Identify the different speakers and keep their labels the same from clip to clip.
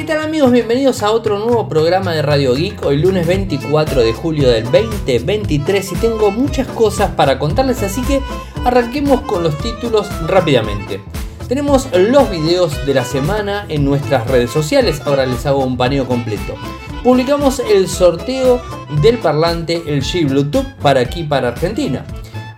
Speaker 1: ¿Qué tal amigos? Bienvenidos a otro nuevo programa de Radio Geek, hoy lunes 24 de julio del 2023 y tengo muchas cosas para contarles, así que arranquemos con los títulos rápidamente. Tenemos los videos de la semana en nuestras redes sociales, ahora les hago un paneo completo. Publicamos el sorteo del parlante el G Bluetooth para aquí, para Argentina.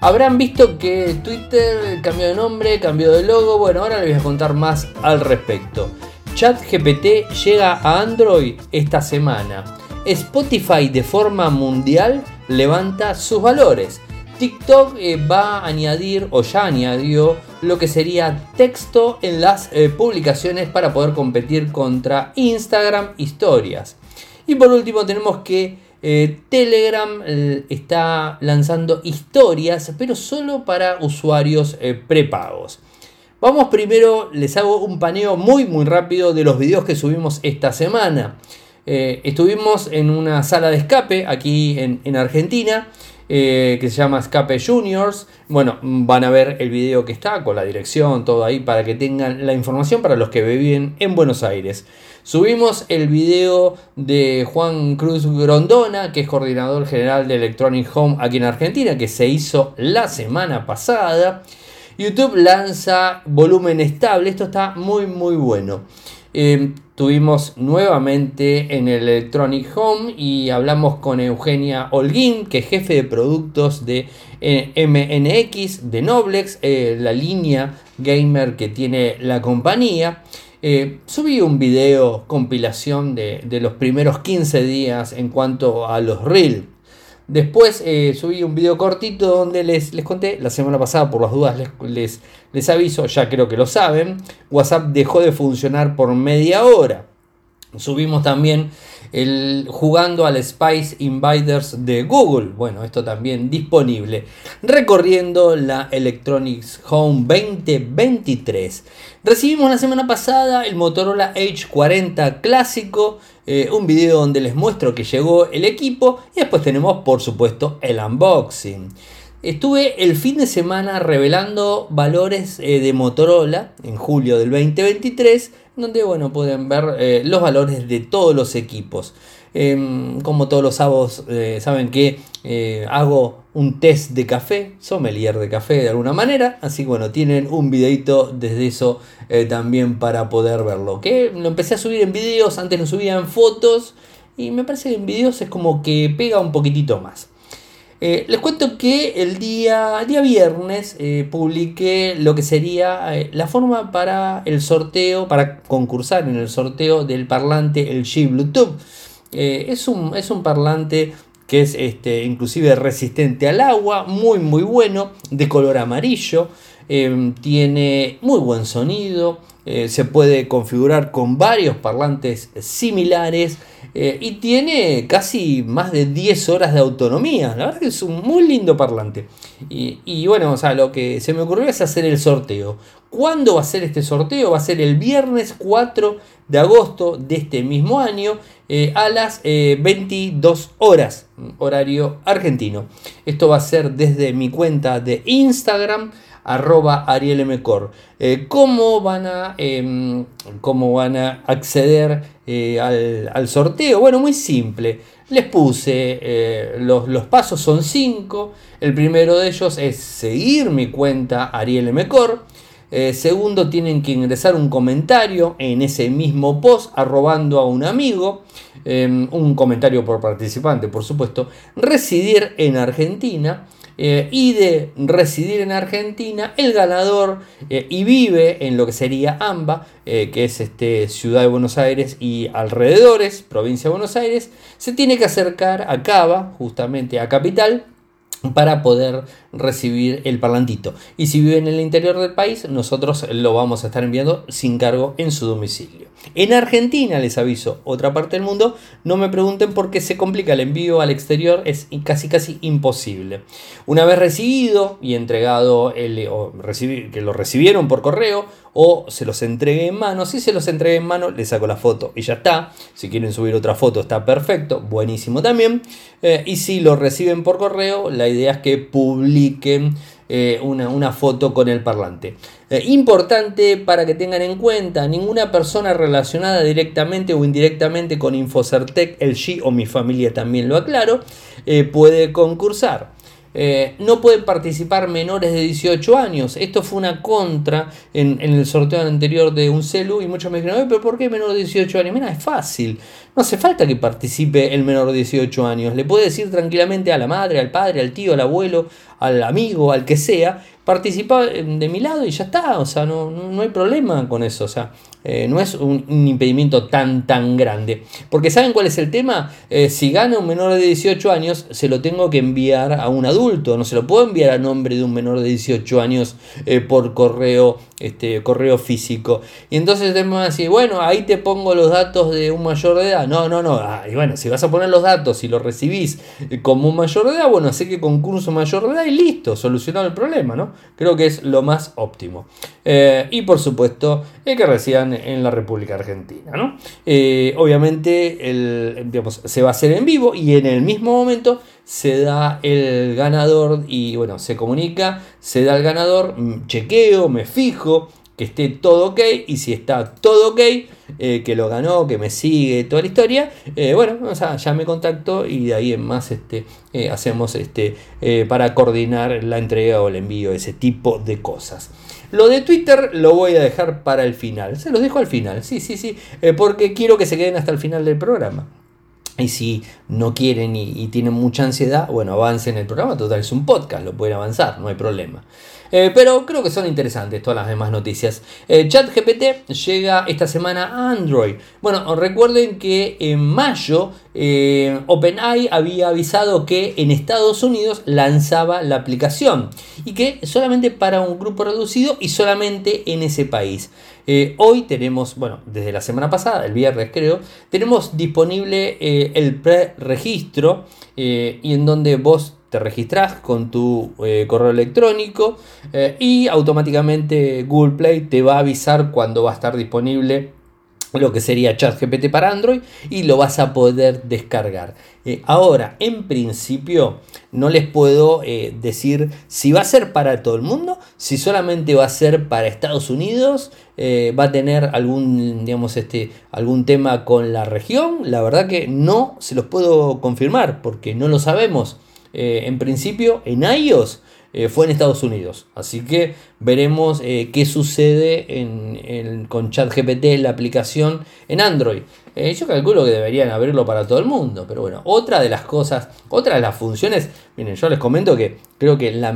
Speaker 1: Habrán visto que Twitter cambió de nombre, cambió de logo, bueno, ahora les voy a contar más al respecto. ChatGPT llega a Android esta semana. Spotify de forma mundial levanta sus valores. TikTok eh, va a añadir o ya añadió lo que sería texto en las eh, publicaciones para poder competir contra Instagram historias. Y por último tenemos que eh, Telegram está lanzando historias, pero solo para usuarios prepagos. Vamos primero, les hago un paneo muy muy rápido de los videos que subimos esta semana. Eh, estuvimos en una sala de escape aquí en, Argentina. Eh, que se llama Escape Juniors. Bueno, van a ver el video que está con la dirección, todo ahí para que tengan la información para los que viven en Buenos Aires. Subimos el video de Juan Cruz Grondona, que es coordinador general de Electronic Home aquí en Argentina, que se hizo la semana pasada. YouTube lanza volumen estable. Esto está muy muy bueno. Eh, tuvimos nuevamente en el Electronic Home y hablamos con Eugenia Holguín, que es jefe de productos de eh, MNX, de Noblex, eh, la línea gamer que tiene la compañía. subí un video compilación de, de, los primeros 15 días en cuanto a los Reels Después eh, subí un video cortito donde les, les, conté, la semana pasada por las dudas les, les, aviso, ya creo que lo saben, WhatsApp dejó de funcionar por media hora. Subimos también el jugando al Spice Invaders de Google. Bueno, esto también disponible. Recorriendo la Electronics Home 2023. Recibimos la semana pasada el Motorola H40 clásico eh, un video donde les muestro que llegó el equipo y después tenemos por supuesto el unboxing. Estuve el fin de semana revelando valores eh, de Motorola en julio del 2023, donde bueno, pueden ver eh, los valores de todos los equipos. Em, como todos los sábados saben que hago un test de café, sommelier de café de alguna manera, así que bueno, tienen un videito desde eso eh, también para poder verlo. Que lo empecé a subir en videos, antes lo subía en fotos y me parece que en videos es como que pega un poquitito más. Eh, les cuento que el día, día viernes eh, publiqué lo que sería la forma para el sorteo, para concursar en el sorteo del parlante el G Bluetooth. es, un, es un parlante que es este, inclusive resistente al agua, muy muy bueno, de color amarillo, em, tiene muy buen sonido, eh, se puede configurar con varios parlantes similares eh, y tiene casi más de 10 horas de autonomía. La verdad que es un muy lindo parlante. Y, bueno, o sea, lo que se me ocurrió es hacer el sorteo. ¿Cuándo va a ser este sorteo? Va a ser el viernes 4 de agosto de este mismo año eh, a las 22 horas, horario argentino. Esto va a ser desde mi cuenta de Instagram arroba arielmcor. Eh, ¿cómo, van a, em, ¿Cómo van a acceder eh, al, sorteo? Bueno, muy simple. Les puse eh, los, los, pasos, son cinco. El primero de ellos es seguir mi cuenta arielmcor. segundo, tienen que ingresar un comentario en ese mismo post arrobando a un amigo. Em, un comentario por participante, por supuesto. Residir en Argentina. Eh, y de residir en Argentina, el ganador eh, y vive en lo que sería AMBA, eh, que es este, Ciudad de Buenos Aires y alrededores, provincia de Buenos Aires, se tiene que acercar a Cava, justamente a Capital, para poder recibir el parlantito. Y si vive en el interior del país, nosotros lo vamos a estar enviando sin cargo en su domicilio. En Argentina, les aviso, otra parte del mundo, no me pregunten por qué se complica el envío al exterior, es casi casi imposible. Una vez recibido y entregado, el, o que lo recibieron por correo, o se los entregue en mano, si se los entregue en mano, les saco la foto y ya está. Si quieren subir otra foto, está perfecto, buenísimo también. Eh, y si lo reciben por correo, la idea es que publiquen una, foto con el parlante. importante para que tengan en cuenta, ninguna persona relacionada directamente o indirectamente con Infocertec, el G o mi familia también lo aclaro, puede concursar. Eh, no pueden participar menores de 18 años. Esto fue una contra en, el sorteo anterior de un celu y muchos me dijeron, pero ¿por qué menor de 18 años? Mira, es fácil. No hace falta que participe el menor de 18 años. Le puede decir tranquilamente a la madre, al padre, al tío, al abuelo, al amigo, al que sea, participa de mi lado y ya está. O sea, no, no hay problema con eso. O sea, eh, no es un, impedimento tan tan grande. Porque ¿saben cuál es el tema? Eh, si gana un menor de 18 años, se lo tengo que enviar a un adulto. No se lo puedo enviar a nombre de un menor de 18 años eh, por correo, este, correo físico. Y entonces te van a decir, bueno, ahí te pongo los datos de un mayor de edad. No, no, no. Ah, y bueno, si vas a poner los datos y lo recibís como un mayor de edad, bueno, sé que concurso mayor de edad y listo, solucionado el problema, ¿no? Creo que es lo más óptimo. y por supuesto, el que reciban en la República Argentina. ¿no? Eh, obviamente el, se va a hacer en vivo y en el mismo momento se da el ganador y bueno, se comunica, se da el ganador, mm, chequeo, me fijo esté todo ok y si está todo ok, eh, que lo ganó, que me sigue, toda la historia, eh, bueno, ya me contacto y de ahí en más este, hacemos este, para coordinar la entrega o el envío, ese tipo de cosas. Lo de Twitter lo voy a dejar para el final. Se los dejo al final, sí, sí, sí, eh, porque quiero que se queden hasta el final del programa. Y si no quieren y, tienen mucha ansiedad, bueno, avancen el programa. Total, es un podcast, lo pueden avanzar, no hay problema. Eh, pero creo que son interesantes todas las demás noticias. Eh, ChatGPT llega esta semana a Android. Bueno, recuerden que en mayo eh, OpenAI había avisado que en Estados Unidos lanzaba la aplicación y que solamente para un grupo reducido y solamente en ese país. hoy tenemos, bueno, desde la semana pasada, el viernes creo, tenemos disponible el pre-registro y en donde vos te registras con tu eh, correo electrónico eh, y automáticamente Google Play te va a avisar cuando va a estar disponible lo que sería ChatGPT para Android y lo vas a poder descargar. Eh, ahora, en principio, no les puedo decir si va a ser para todo el mundo, si solamente va a ser para Estados Unidos, va a tener algún, digamos, este, algún tema con la región. La verdad que no se los puedo confirmar porque no lo sabemos. Eh, en principio en iOS eh, fue en Estados Unidos. Así que veremos eh, qué sucede en, con ChatGPT, la aplicación en Android. yo calculo que deberían abrirlo para todo el mundo. Pero bueno, otra de las cosas, otra de las funciones, miren, yo les comento que creo que la,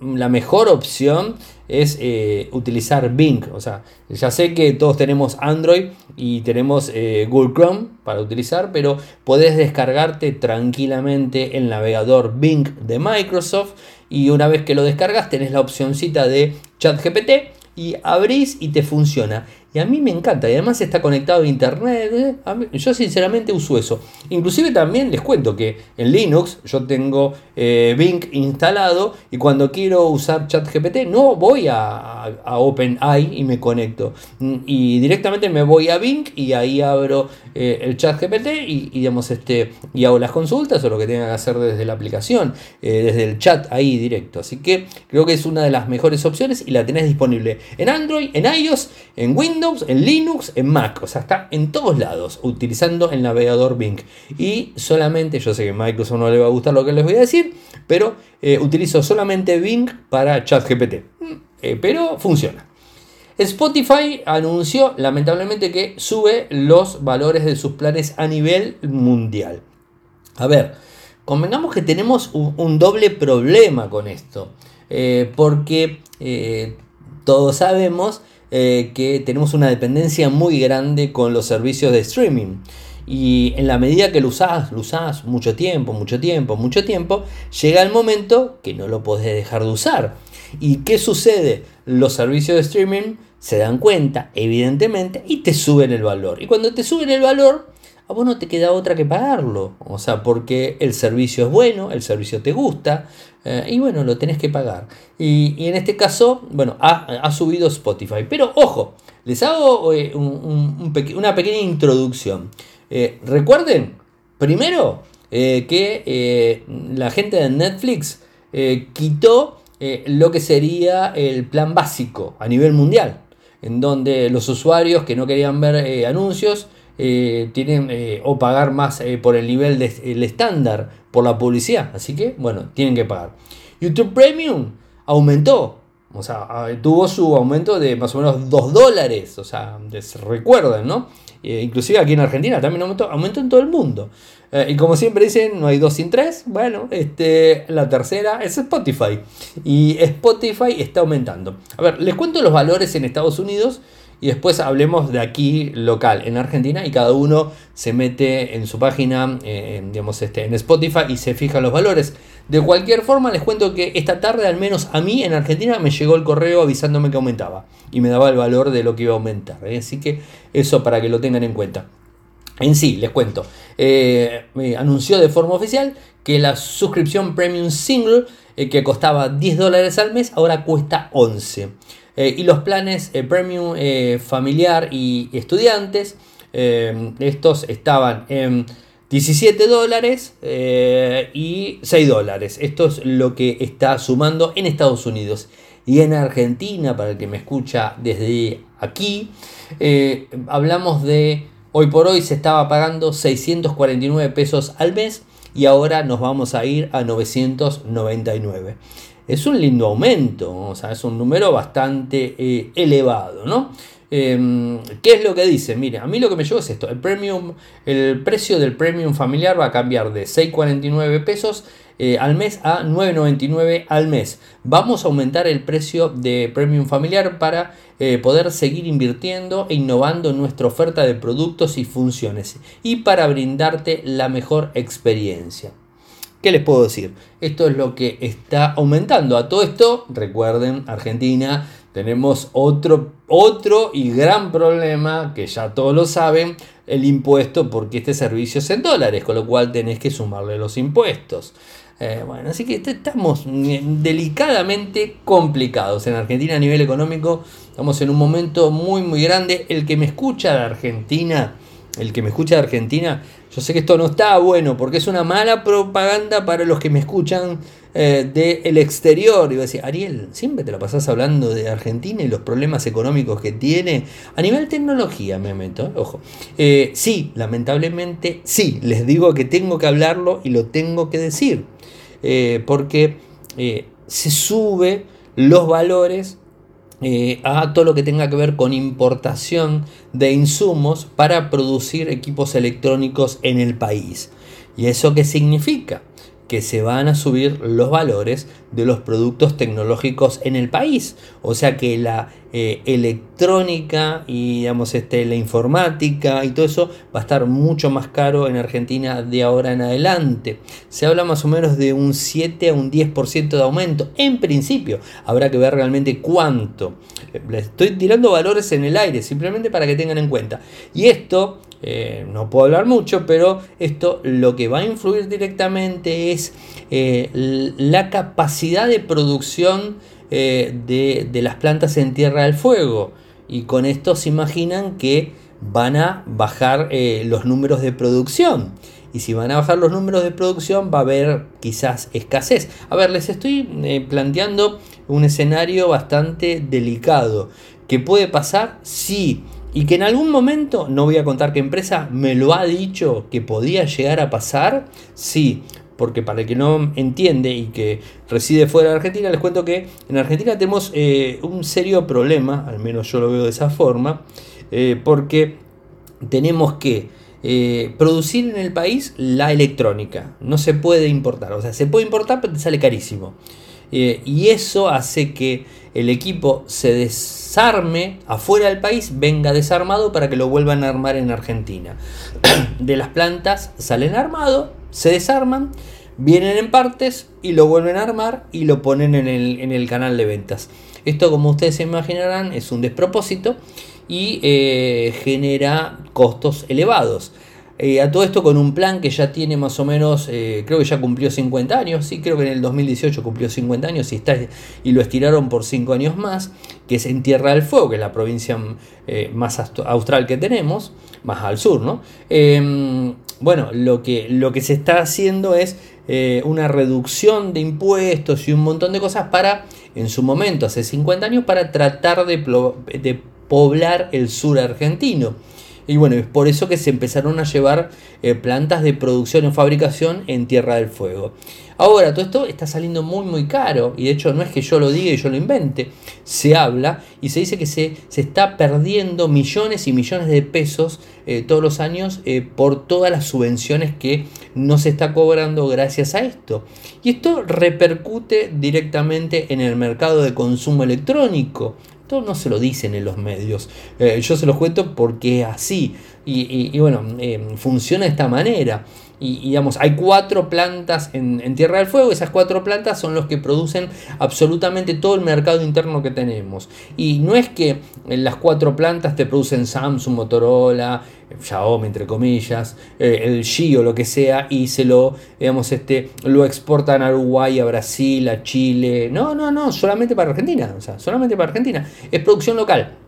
Speaker 1: la mejor opción es eh, utilizar Bing. O sea, ya sé que todos tenemos Android y tenemos eh, Google Chrome para utilizar, pero podés descargarte tranquilamente el navegador Bing de Microsoft y una vez que lo descargas tenés la opcióncita de ChatGPT y abrís y te funciona. Y a mí me encanta. Y además está conectado a internet. ¿eh? yo sinceramente uso eso. Inclusive también les cuento que en Linux yo tengo eh, Bing instalado. Y cuando quiero usar ChatGPT no voy a, OpenAI y me conecto. Mm, y directamente me voy a Bing y ahí abro eh, el ChatGPT y, y, digamos, este, y hago las consultas o lo que tenga que hacer desde la aplicación. desde el chat ahí directo. Así que creo que es una de las mejores opciones y la tenés disponible en Android, en iOS, en Windows en Linux, en Mac. O sea, está en todos lados utilizando el navegador Bing. Y solamente, yo sé que a Microsoft no le va a gustar lo que les voy a decir, pero eh, utilizo solamente Bing para ChatGPT. Mm, eh, pero funciona. Spotify anunció lamentablemente que sube los valores de sus planes a nivel mundial. A ver, convengamos que tenemos un, doble problema con esto. Eh, porque todos sabemos eh, que tenemos una dependencia muy grande con los servicios de streaming. Y en la medida que lo usás, lo usás mucho tiempo, mucho tiempo, mucho tiempo, llega el momento que no lo podés dejar de usar. ¿Y qué sucede? Los servicios de streaming se dan cuenta, evidentemente, y te suben el valor. Y cuando te suben el valor, a vos no te queda otra que pagarlo. O sea, porque el servicio es bueno, el servicio te gusta, eh, y bueno, lo tenés que pagar. Y, en este caso, bueno, ha, subido Spotify. Pero ojo, les hago eh, una pequeña introducción. Eh, recuerden, primero, que la gente de Netflix quitó lo que sería el plan básico a nivel mundial, en donde los usuarios que no querían ver anuncios tienen o pagar más por el nivel del estándar por la publicidad. Así que, bueno, tienen que pagar. YouTube Premium aumentó. O sea, tuvo su aumento de más o menos 2 dólares. O sea, recuerden, ¿no? Eh, inclusive aquí en Argentina también aumentó, aumentó en todo el mundo. Eh, y como siempre dicen, no hay dos sin tres. Bueno, este, la tercera es Spotify. Y Spotify está aumentando. A ver, les cuento los valores en Estados Unidos y después hablemos de aquí local, en Argentina, y cada uno se mete en su página, eh, digamos, este, en Spotify y se fija los valores. De cualquier forma, les cuento que esta tarde, al menos a mí en Argentina, me llegó el correo avisándome que aumentaba y me daba el valor de lo que iba a aumentar. ¿eh? Así que eso para que lo tengan en cuenta. En sí, les cuento, eh, anunció de forma oficial que la suscripción Premium Single, que costaba 10 dólares al mes, ahora cuesta 11. Eh, y los planes eh, premium eh, familiar y estudiantes, estos estaban en 17 dólares y 6 dólares. Esto es lo que está sumando en Estados Unidos. Y en Argentina, para el que me escucha desde aquí, hablamos de hoy por hoy se estaba pagando 649 pesos al mes y ahora nos vamos a ir a 999 es un lindo aumento, o sea, es un número bastante eh, elevado, ¿no? Em, ¿Qué es lo que dice? Mire, a mí lo que me llevó es esto, el, premium, el precio del premium familiar va a cambiar de 6,49 pesos eh, al mes a 9,99 al mes. Vamos a aumentar el precio de premium familiar para eh, poder seguir invirtiendo e innovando en nuestra oferta de productos y funciones y para brindarte la mejor experiencia. ¿Qué les puedo decir? Esto es lo que está aumentando. A todo esto, recuerden, Argentina, tenemos otro, otro y gran problema, que ya todos lo saben, el impuesto, porque este servicio es en dólares, con lo cual tenés que sumarle los impuestos. Eh, bueno, así que estamos delicadamente complicados en Argentina a nivel económico. Estamos en un momento muy, muy grande. El que me escucha de Argentina, el que me escucha de Argentina, yo sé que esto no está bueno porque es una mala propaganda para los que me escuchan eh, del exterior. Y voy a decir, Ariel, siempre te la pasás hablando de Argentina y los problemas económicos que tiene. A nivel tecnología, me meto, eh, ojo. Eh, sí, lamentablemente, sí, les digo que tengo que hablarlo y lo tengo que decir. porque se sube los valores eh, a todo lo que tenga que ver con importación de insumos para producir equipos electrónicos en el país. ¿Y eso qué significa? Que se van a subir los valores de los productos tecnológicos en el país. O sea que la eh, electrónica y digamos, este, la informática y todo eso va a estar mucho más caro en Argentina de ahora en adelante. Se habla más o menos de un 7 a un 10% de aumento. En principio, habrá que ver realmente cuánto. Estoy tirando valores en el aire, simplemente para que tengan en cuenta. Y esto eh, no puedo hablar mucho, pero esto lo que va a influir directamente es eh, la capacidad de producción eh, de, las plantas en Tierra del Fuego. Y con esto se imaginan que van a bajar los números de producción. Y si van a bajar los números de producción va a haber quizás escasez. A ver, les estoy planteando un escenario bastante delicado. ¿Qué puede pasar si y que en algún momento, no voy a contar qué empresa, me lo ha dicho que podía llegar a pasar, sí, porque para el que no entiende y que reside fuera de Argentina, les cuento que en Argentina tenemos eh, un serio problema, al menos yo lo veo de esa forma, eh, porque tenemos que eh, producir en el país la electrónica, no se puede importar, o sea, se puede importar pero te sale carísimo. y eso hace que el equipo se desarme afuera del país, venga desarmado para que lo vuelvan a armar en Argentina. De las plantas salen armado, se desarman, vienen en partes y lo vuelven a armar y lo ponen en el, en el canal de ventas. Esto, como ustedes se imaginarán, es un despropósito y eh, genera costos elevados. Eh, a todo esto con un plan que ya tiene más o menos, eh, creo que ya cumplió 50 años, sí, creo que en el 2018 cumplió 50 años y, está, y lo estiraron por 5 años más, que es en Tierra del Fuego, que es la provincia eh, más austral que tenemos, más al sur, ¿no? Em, bueno, lo que, lo que se está haciendo es una reducción de impuestos y un montón de cosas para, en su momento, hace 50 años, para tratar de, de poblar el sur argentino. Y bueno, es por eso que se empezaron a llevar eh, plantas de producción y fabricación en Tierra del Fuego. Ahora, todo esto está saliendo muy muy caro y de hecho no es que yo lo diga y yo lo invente, se habla y se dice que se, se está perdiendo millones y millones de pesos eh, todos los años eh, por todas las subvenciones que no se está cobrando gracias a esto. Y esto repercute directamente en el mercado de consumo electrónico. Esto no se lo dicen en los medios. Eh, yo se los cuento porque es así. Y, bueno, eh, funciona de esta manera. Y, digamos, hay cuatro plantas en, Tierra del Fuego. Esas cuatro plantas son los que producen absolutamente todo el mercado interno que tenemos. Y no es que en las cuatro plantas te producen Samsung, Motorola, Xiaomi, entre comillas, eh, el G o lo que sea, y se lo, digamos, este, lo exportan a Uruguay, a Brasil, a Chile. No, no, no, solamente para Argentina. O sea, solamente para Argentina. Es producción local.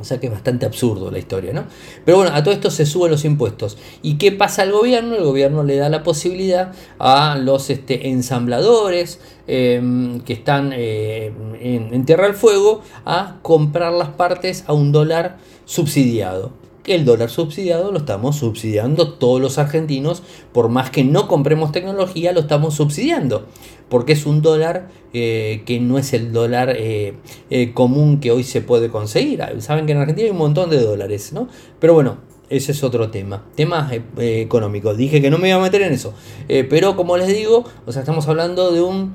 Speaker 1: O sea que es bastante absurdo la historia, ¿no? Pero bueno, a todo esto se suben los impuestos. ¿Y qué pasa al gobierno? El gobierno le da la posibilidad a los este, ensambladores em, que están eh, en, en Tierra del Fuego a comprar las partes a un dólar subsidiado el dólar subsidiado lo estamos subsidiando todos los argentinos, por más que no compremos tecnología, lo estamos subsidiando, porque es un dólar eh, que no es el dólar eh, eh, común que hoy se puede conseguir. Saben que en Argentina hay un montón de dólares, ¿no? Pero bueno, ese es otro tema. Temas económicos. Dije que no me iba a meter en eso. pero como les digo, o sea, estamos hablando de un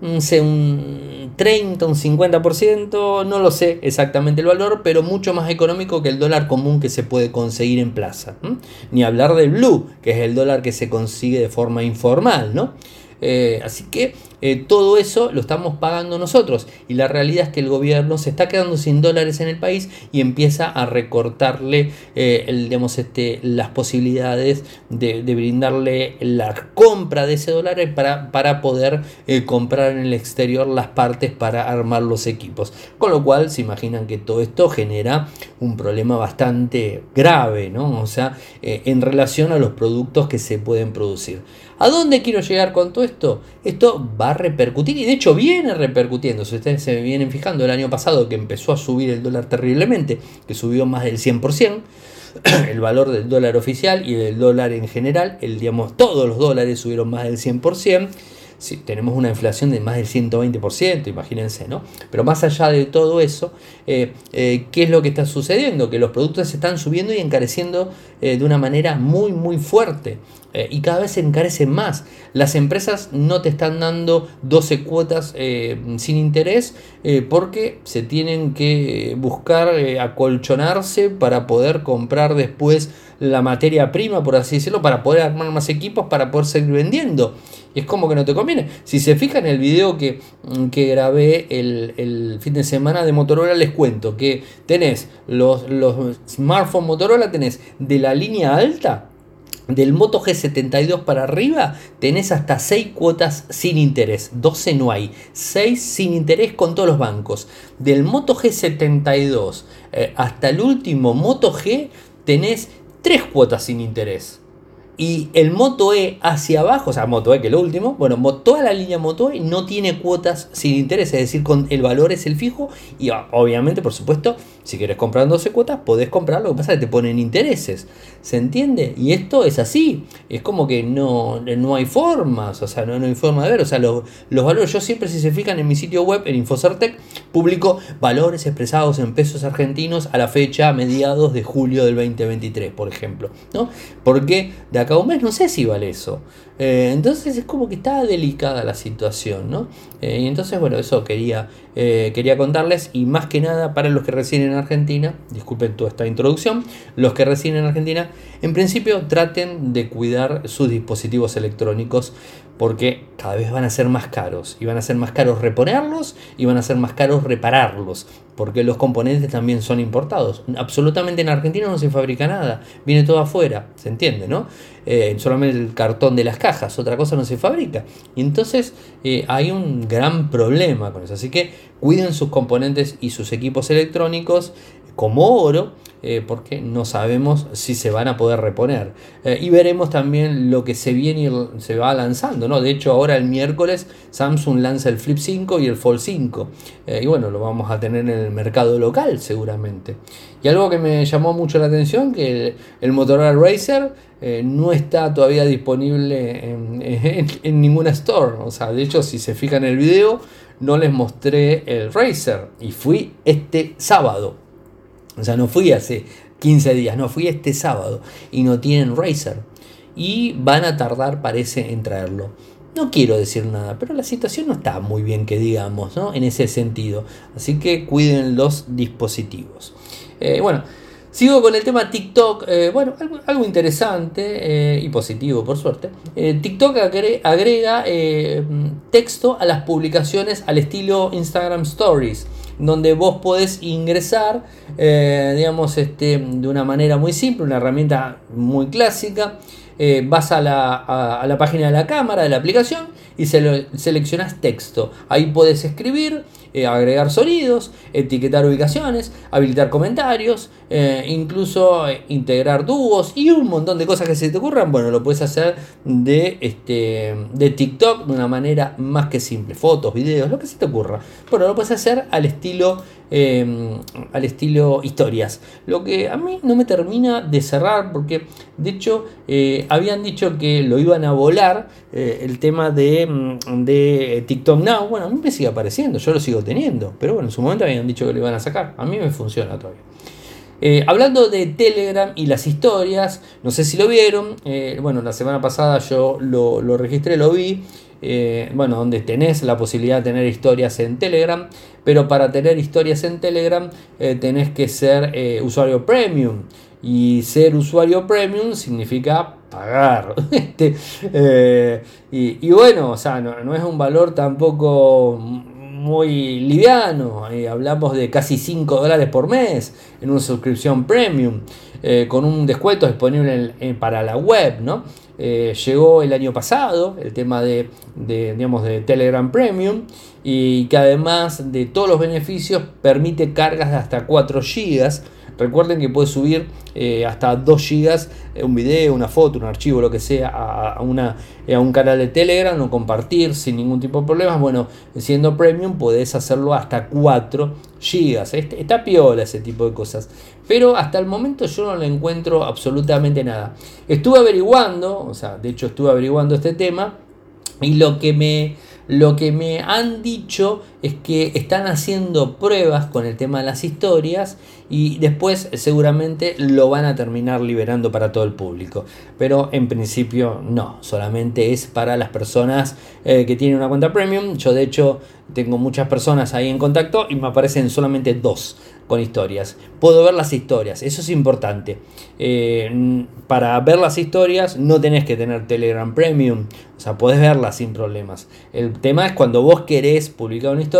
Speaker 1: un 30, un 50%, no lo sé exactamente el valor, pero mucho más económico que el dólar común que se puede conseguir en plaza. Ni hablar del blue, que es el dólar que se consigue de forma informal, ¿no? Eh, así que eh, todo eso lo estamos pagando nosotros y la realidad es que el gobierno se está quedando sin dólares en el país y empieza a recortarle eh, el, este, las posibilidades de, brindarle la compra de ese dólar para, para poder comprar en el exterior las partes para armar los equipos. Con lo cual se imaginan que todo esto genera un problema bastante grave, ¿no? O sea, en relación a los productos que se pueden producir. ¿A dónde quiero llegar con todo esto? Esto va a repercutir y de hecho viene repercutiendo. Si ustedes se vienen fijando el año pasado que empezó a subir el dólar terriblemente, que subió más del 100%, el valor del dólar oficial y del dólar en general, el, digamos, todos los dólares subieron más del 100% si tenemos una inflación de más del 120%, imagínense, ¿no? Pero más allá de todo eso, eh, eh, ¿qué es lo que está sucediendo? Que los productos se están subiendo y encareciendo eh, de una manera muy, muy fuerte. Y cada vez se encarecen más. Las empresas no te están dando 12 cuotas sin interés porque se tienen que buscar acolchonarse para poder comprar después la materia prima, por así decirlo, para poder armar más equipos, para poder seguir vendiendo. Y es como que no te conviene. Si se fijan en el video que, mm, que grabé el, fin de semana de Motorola, les cuento que tenés los, los smartphones Motorola, tenés de la línea alta, del Moto G72 para arriba tenés hasta 6 cuotas sin interés, 12 no hay, 6 sin interés con todos los bancos. Del Moto G72 eh, hasta el último Moto G tenés tres cuotas sin interés. Y el Moto E hacia abajo, o sea, Moto E que es lo último, bueno, toda la línea Moto E no tiene cuotas sin interés, es decir, con el valor es el fijo y obviamente, por supuesto, si quieres comprar 12 cuotas, podés comprar, lo que pasa es que te ponen intereses, ¿se entiende? Y esto es así, es como que no, no hay formas, o sea, no, no hay forma de ver, o sea, los, los valores, yo siempre si se fijan en mi sitio web, en Infocertec, publico valores expresados en pesos argentinos a la fecha mediados de julio del 2023, por ejemplo, ¿no? Porque de acá un mes no sé si vale eso. Eh, entonces es como que está delicada la situación, ¿no? Eh, y entonces, bueno, eso quería, eh, quería contarles y más que nada para los que residen en Argentina, disculpen toda esta introducción, los que residen en Argentina, en principio traten de cuidar sus dispositivos electrónicos porque cada vez van a ser más caros y van a ser más caros reponerlos y van a ser más caros repararlos porque los componentes también son importados. Absolutamente en Argentina no se fabrica nada, viene todo afuera, se entiende, ¿no? Eh, solamente el cartón de las cajas, otra cosa no se fabrica. Y entonces eh, hay un gran problema con eso. Así que cuiden sus componentes y sus equipos electrónicos, como oro eh, porque no sabemos si se van a poder reponer. Eh, y veremos también lo que se viene y se va lanzando. ¿no? De hecho, ahora el miércoles Samsung lanza el Flip 5 y el Fold 5. Eh, y bueno, lo vamos a tener en el mercado local seguramente. Y algo que me llamó mucho la atención, que el, Motorola Racer no está todavía disponible en, en, ninguna store. O sea, de hecho, si se fijan en el video, no les mostré el Racer. Y fui este sábado. O sea, no fui hace 15 días, no fui este sábado y no tienen Razer. Y van a tardar, parece, en traerlo. No quiero decir nada, pero la situación no está muy bien que digamos, ¿no? En ese sentido. Así que cuiden los dispositivos. Eh, bueno, sigo con el tema TikTok. Eh, bueno, algo, interesante eh, y positivo, por suerte. TikTok agrega texto a las publicaciones al estilo Instagram Stories donde vos podés ingresar, eh, digamos, este, de una manera muy simple, una herramienta muy clásica. Eh, vas a la, a la, página de la cámara de la aplicación y seleccionas texto. Ahí puedes escribir, eh, agregar sonidos, etiquetar ubicaciones, habilitar comentarios, eh, incluso eh, integrar dúos y un montón de cosas que se te ocurran. Bueno, lo puedes hacer de, este, de TikTok de una manera más que simple. Fotos, videos, lo que se te ocurra. Bueno, lo puedes hacer al estilo Em, al estilo historias. Lo que a mí no me termina de cerrar porque de hecho habían dicho que lo iban a volar el tema de, mm, de, TikTok Now. Bueno, a mí me sigue apareciendo, yo lo sigo pero bueno, en su momento habían dicho que lo iban a sacar. A mí me funciona todavía. Eh, hablando de Telegram y las historias, no sé si lo vieron, bueno, la semana pasada yo lo, lo registré, lo vi. Eh, bueno, donde tenés la posibilidad de tener historias en Telegram, pero para tener historias en Telegram eh, tenés que ser eh, usuario premium. Y ser usuario premium significa pagar. Este, y, bueno, o sea, no, es un valor tampoco muy liviano. hablamos de casi 5 dólares por mes en una suscripción premium, con un descuento disponible para la web, ¿no? Eh, llegó el año pasado, el tema de, digamos, de Telegram Premium, y que además de todos los beneficios permite cargas de hasta 4 GB. Recuerden que puede subir eh, hasta 2 GB eh, un video, una foto, un archivo, lo que sea, a, una, a un canal de Telegram o compartir sin ningún tipo de problemas. Bueno, siendo premium podés hacerlo hasta 4 GB. Este, está piola ese tipo de cosas. Pero hasta el momento yo no le encuentro absolutamente nada. Estuve averiguando, o sea, de hecho estuve averiguando este tema y lo que me lo que me han dicho es que están haciendo pruebas con el tema de las historias y después seguramente lo van a terminar liberando para todo el público. Pero en principio no, solamente es para las personas eh, que tienen una cuenta premium. Yo de hecho tengo muchas personas ahí en contacto y me aparecen solamente dos con historias. Puedo ver las historias, eso es importante. Eh, para ver las historias no tenés que tener Telegram Premium, o sea, podés verlas sin problemas. El tema es cuando vos querés publicar una historia,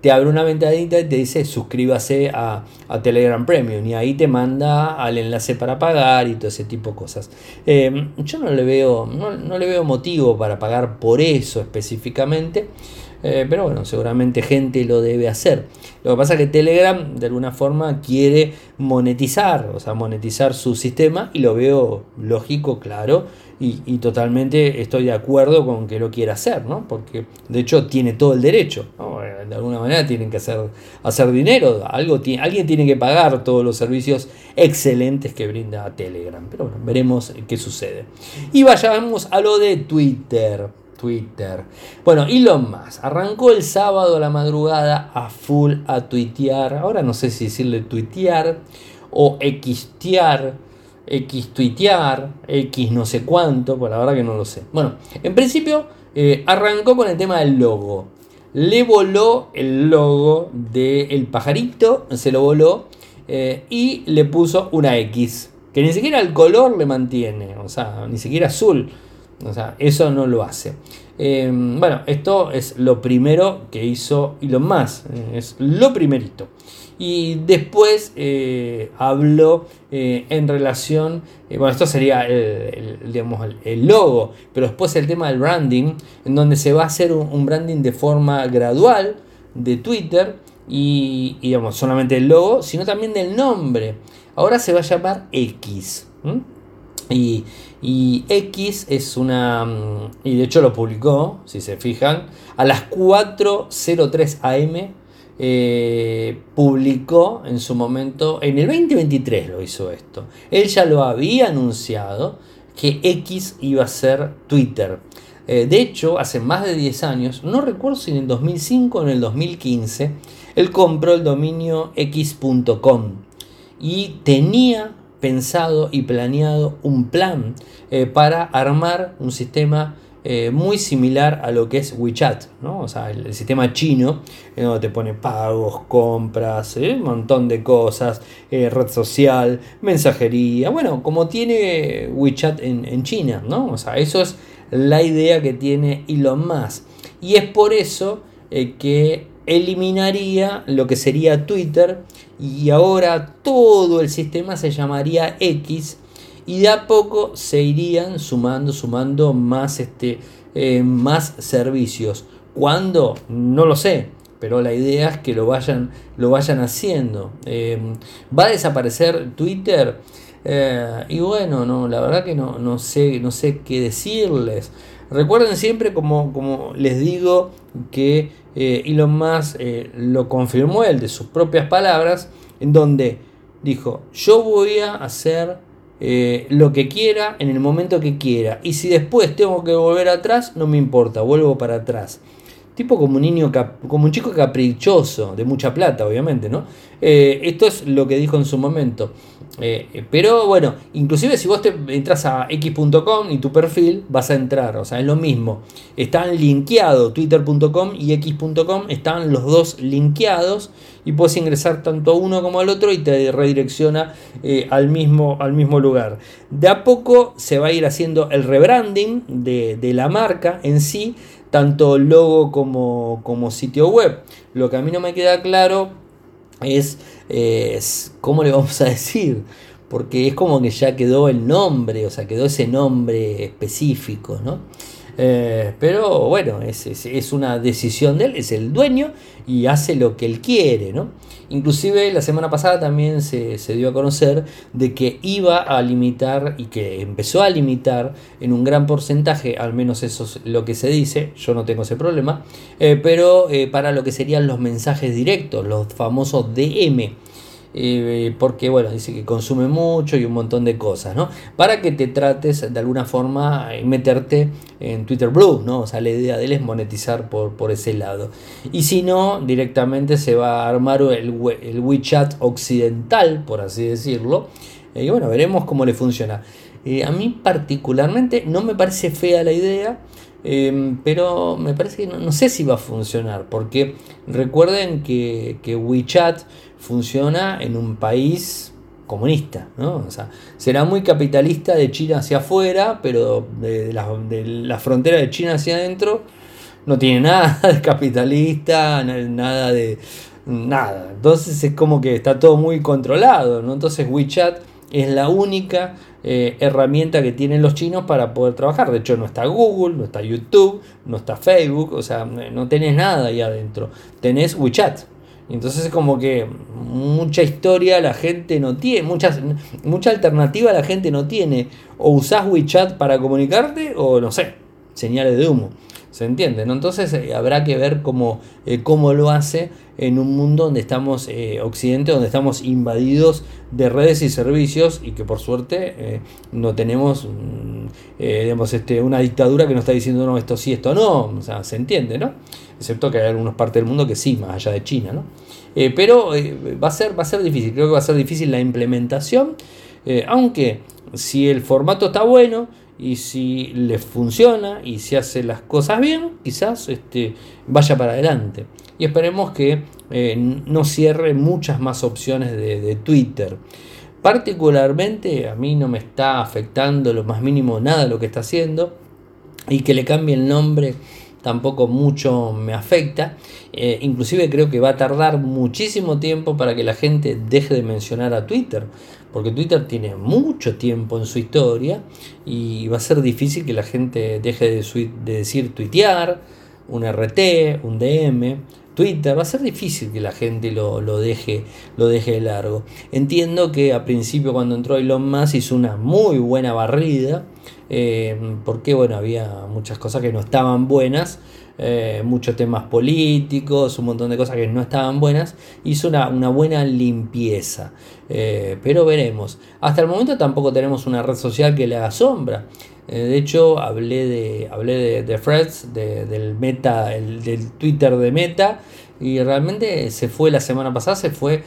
Speaker 1: te abre una ventanita y te dice suscríbase a, Telegram Premium y ahí te manda al enlace para pagar y todo ese tipo de cosas. Eh, yo no le, veo, no le veo motivo para pagar por eso específicamente. Eh, pero bueno, seguramente gente lo debe hacer. Lo que pasa es que Telegram de alguna forma quiere monetizar, o sea, monetizar su sistema y lo veo lógico, claro, y, totalmente estoy de acuerdo con que lo quiera hacer, ¿no? Porque de hecho tiene todo el derecho, eh, De alguna manera tienen que hacer, hacer dinero, Algo, alguien tiene que pagar todos los servicios excelentes que brinda Telegram, pero bueno, veremos qué sucede. Y vayamos a lo de Twitter. Twitter. Bueno, Elon Musk arrancó el sábado a la madrugada a full a tuitear. Ahora no sé si decirle tuitear o xtear, x x no sé cuánto, pues la verdad que no lo sé. Bueno, en principio eh, arrancó con el tema del logo. Le voló el logo del pajarito, se lo voló eh, y le puso una X. Que ni siquiera el color le mantiene, o sea, ni siquiera azul. O sea, eso no lo hace. Eh, bueno, esto es lo primero que hizo Elon Musk. Eh, es lo primerito. Y después eh, habló en relación, bueno, esto sería el, digamos, el, logo, pero después el tema del branding, en donde se va a hacer un, branding de forma gradual de Twitter, y, digamos, solamente el logo, sino también del nombre. Ahora se va a llamar X. Y, X es una... Mm, y de hecho lo publicó, si se fijan, a las 4.03 am. Eh, publicó en su momento, en el 2023 lo hizo esto. Él ya lo había anunciado que X iba a ser Twitter. Eh, de hecho, hace más de 10 años, no recuerdo si en el 2005 o en el 2015, él compró el dominio x.com y tenía pensado y planeado un plan eh, para armar un sistema eh, muy similar a lo que es WeChat, ¿no? o sea, el, sistema chino, en donde te pone pagos, compras, un montón de cosas, red social, mensajería, bueno, como tiene WeChat en, en China, ¿no? O sea, eso es la idea que tiene Elon Musk. Y es por eso eh, que eliminaría lo que sería Twitter y ahora todo el sistema se llamaría X y de a poco se irían sumando, sumando más, este, eh, más servicios. ¿Cuándo? No lo sé, pero la idea es que lo vayan, lo vayan haciendo. Eh, ¿Va a desaparecer Twitter? Eh, y bueno, no, la verdad que no, no, sé, no sé qué decirles. Recuerden siempre, como, como les digo, que eh, Elon Musk eh, lo confirmó él de sus propias palabras, en donde dijo, yo voy a hacer lo que quiera en el momento que quiera. Y si después tengo que volver atrás, no me importa, vuelvo para atrás. Tipo como un niño, como un chico caprichoso, de mucha plata, obviamente, ¿no? esto es lo que dijo en su momento. Eh, pero bueno, inclusive si vos te entras a x.com y tu perfil, vas a entrar, o sea, es lo mismo. Están linkeados, twitter.com y x.com están los dos linkeados y puedes ingresar tanto a uno como al otro y te redirecciona eh, al, mismo, al mismo lugar. De a poco se va a ir haciendo el rebranding de, la marca en sí, tanto logo como, como sitio web. Lo que a mí no me queda claro es, ¿cómo le vamos a decir? Porque es como que ya quedó el nombre, o sea, quedó ese nombre específico, ¿no? Eh, pero bueno, es, es, una decisión de él, es el dueño y hace lo que él quiere, ¿no? Inclusive la semana pasada también se, dio a conocer de que iba a limitar y que empezó a limitar en un gran porcentaje, al menos eso es lo que se dice, yo no tengo ese problema, eh, pero eh, para lo que serían los mensajes directos, los famosos DM. Eh, porque bueno, dice que consume mucho y un montón de cosas, ¿no? Para que te trates de alguna forma meterte en Twitter Blue, ¿no? O sea, la idea de él es monetizar por, por ese lado. Y si no, directamente se va a armar el, el WeChat occidental, por así decirlo. Eh, y bueno, veremos cómo le funciona. Eh, a mí particularmente no me parece fea la idea. Pero me parece que no, sé si va a funcionar, porque recuerden que, que WeChat funciona en un país comunista, ¿no? O sea, será muy capitalista de China hacia afuera, pero de la, frontera de China hacia adentro no tiene nada de capitalista, nada de nada. Entonces es como que está todo muy controlado, ¿no? Entonces WeChat es la única eh, herramienta que tienen los chinos para poder trabajar. De hecho, no está Google, no está YouTube, no está Facebook, o sea, no tenés nada ahí adentro. Tenés WeChat. Entonces es como que mucha historia la gente no tiene, muchas, mucha alternativa la gente no tiene. O usás WeChat para comunicarte o no sé, señales de humo. ¿Se entiende? ¿no? Entonces eh, habrá que ver cómo, eh, cómo lo hace en un mundo donde estamos, eh, Occidente, donde estamos invadidos de redes y servicios y que por suerte no tenemos mm, digamos, este, una dictadura que nos está diciendo no, esto sí, esto no. O sea, se entiende, ¿no? excepto que hay algunas partes del mundo que sí, más allá de China, ¿no? Pero va, a ser, va a ser difícil, creo que va a ser difícil la implementación, aunque si el formato está bueno y si le funciona y si hace las cosas bien, quizás este, vaya para adelante. Y esperemos que no cierre muchas más opciones de, de Twitter. Particularmente a mí no me está afectando lo más mínimo nada lo que está haciendo y que le cambie el nombre tampoco mucho me afecta. Eh, inclusive creo que va a tardar muchísimo tiempo para que la gente deje de mencionar a Twitter, porque Twitter tiene mucho tiempo en su historia y va a ser difícil que la gente deje de, de decir tuitear, un RT, un DM, Twitter, va a ser difícil que la gente lo, deje, lo deje de largo. Entiendo que a principio cuando entró Elon Musk hizo una muy buena barrida, eh, porque bueno, había muchas cosas que no estaban buenas. Eh, muchos temas políticos, un montón de cosas que no estaban buenas, hizo una, buena limpieza. Eh, pero veremos. Hasta el momento tampoco tenemos una red social que le haga sombra. Eh, de hecho, hablé de, hablé de, Freds, del meta, el, del Twitter de Meta, y realmente se fue la semana pasada, se fue,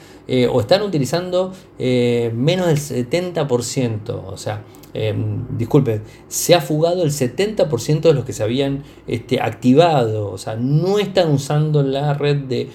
Speaker 1: o están utilizando menos del 70%, o sea, disculpen, se ha fugado el 70% de los que se habían este, activado, o sea, no están usando la red de,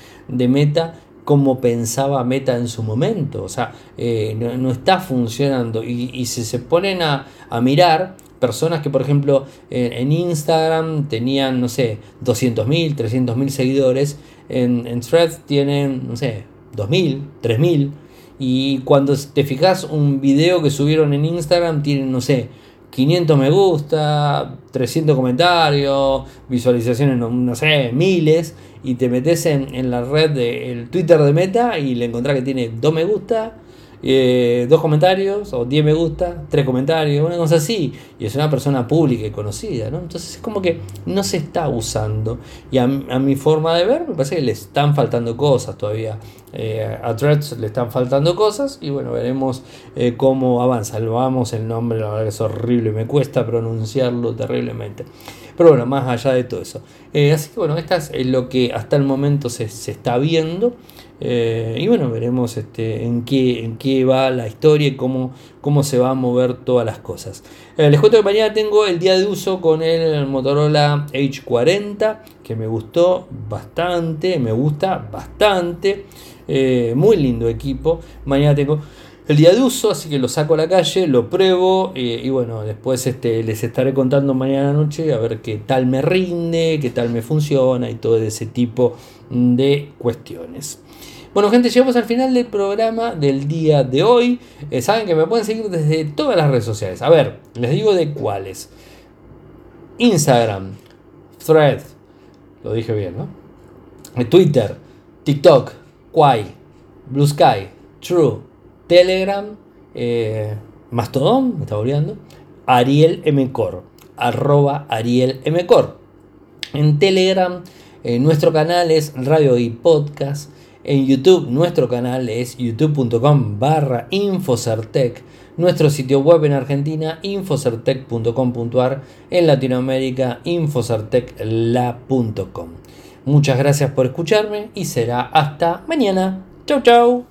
Speaker 1: Meta como pensaba Meta en su momento. O sea, no, está funcionando. Y, si se ponen a, a, mirar, personas que, por ejemplo, en, Instagram tenían, no sé, 200.000, 300.000 seguidores, en, en Threads tienen, no sé, 2.000, 3.000. Y cuando te fijas un video que subieron en Instagram, tienen, no sé, 500 me gusta, 300 comentarios, visualizaciones, no, sé, miles. Y te metes en, en la red del Twitter de Meta y le encontrás que tiene 2 me gusta, eh, dos comentarios o 10 me gusta, tres comentarios, una cosa así. Y es una persona pública y conocida, ¿no? Entonces es como que no se está usando. Y a, mi forma de ver, me parece que le están faltando cosas todavía. Eh, a Threads le están faltando cosas y bueno, veremos eh, cómo avanza. Lo vamos el nombre, la verdad es horrible, me cuesta pronunciarlo terriblemente. Pero bueno, más allá de todo eso. así que bueno, esto es lo que hasta el momento se, se está viendo. Eh, y bueno, veremos este, en, qué, en qué va la historia y cómo, cómo se va a mover todas las cosas. Eh, les cuento que mañana tengo el día de uso con el Motorola H40, que me gustó bastante, me gusta bastante. Eh, muy lindo equipo. Mañana tengo el día de uso, así que lo saco a la calle, lo pruebo y bueno, después este, les estaré contando mañana noche a ver qué tal me rinde, qué tal me funciona y todo ese tipo de cuestiones. Bueno, gente, llegamos al final del programa del día de hoy. Eh, saben que me pueden seguir desde todas las redes sociales. A ver, les digo de cuáles. Instagram, Thread, lo dije bien, ¿no? Eh, Twitter, TikTok, Quai, Blue Sky, True, Telegram, eh, Mastodon, me está olvidando, Ariel M. arroba Ariel M. En Telegram, nuestro canal es Radio y Podcast. En YouTube nuestro canal es youtube.com barra Infocertec. Nuestro sitio web en Argentina infocertec.com.ar. En Latinoamérica infocertecla.com. Muchas gracias por escucharme y será hasta mañana. Chau chau.